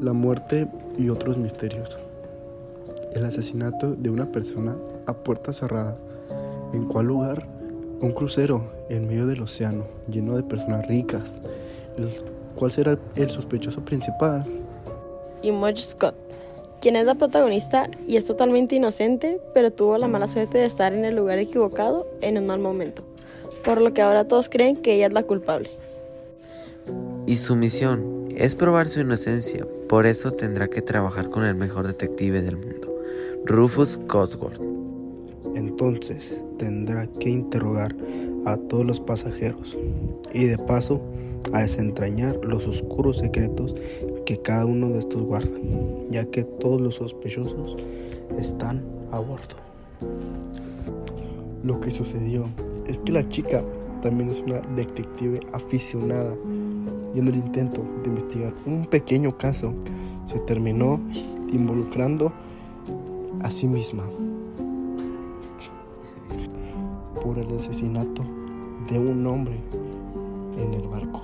la muerte y otros misterios. El asesinato de una persona a puerta cerrada. ¿En cuál lugar? Un crucero en medio del océano, lleno de personas ricas. ¿Cuál será el sospechoso principal? Y Scott, quien es la protagonista y es totalmente inocente, pero tuvo la mala suerte de estar en el lugar equivocado en un mal momento, por lo que ahora todos creen que ella es la culpable. Y su misión es probar su inocencia, por eso tendrá que trabajar con el mejor detective del mundo, Rufus Cosworth. Entonces tendrá que interrogar a todos los pasajeros y de paso a desentrañar los oscuros secretos que cada uno de estos guarda, ya que todos los sospechosos están a bordo. Lo que sucedió es que la chica también es una detective aficionada y en el intento de investigar un pequeño caso se terminó involucrando a sí misma por el asesinato de un hombre en el barco.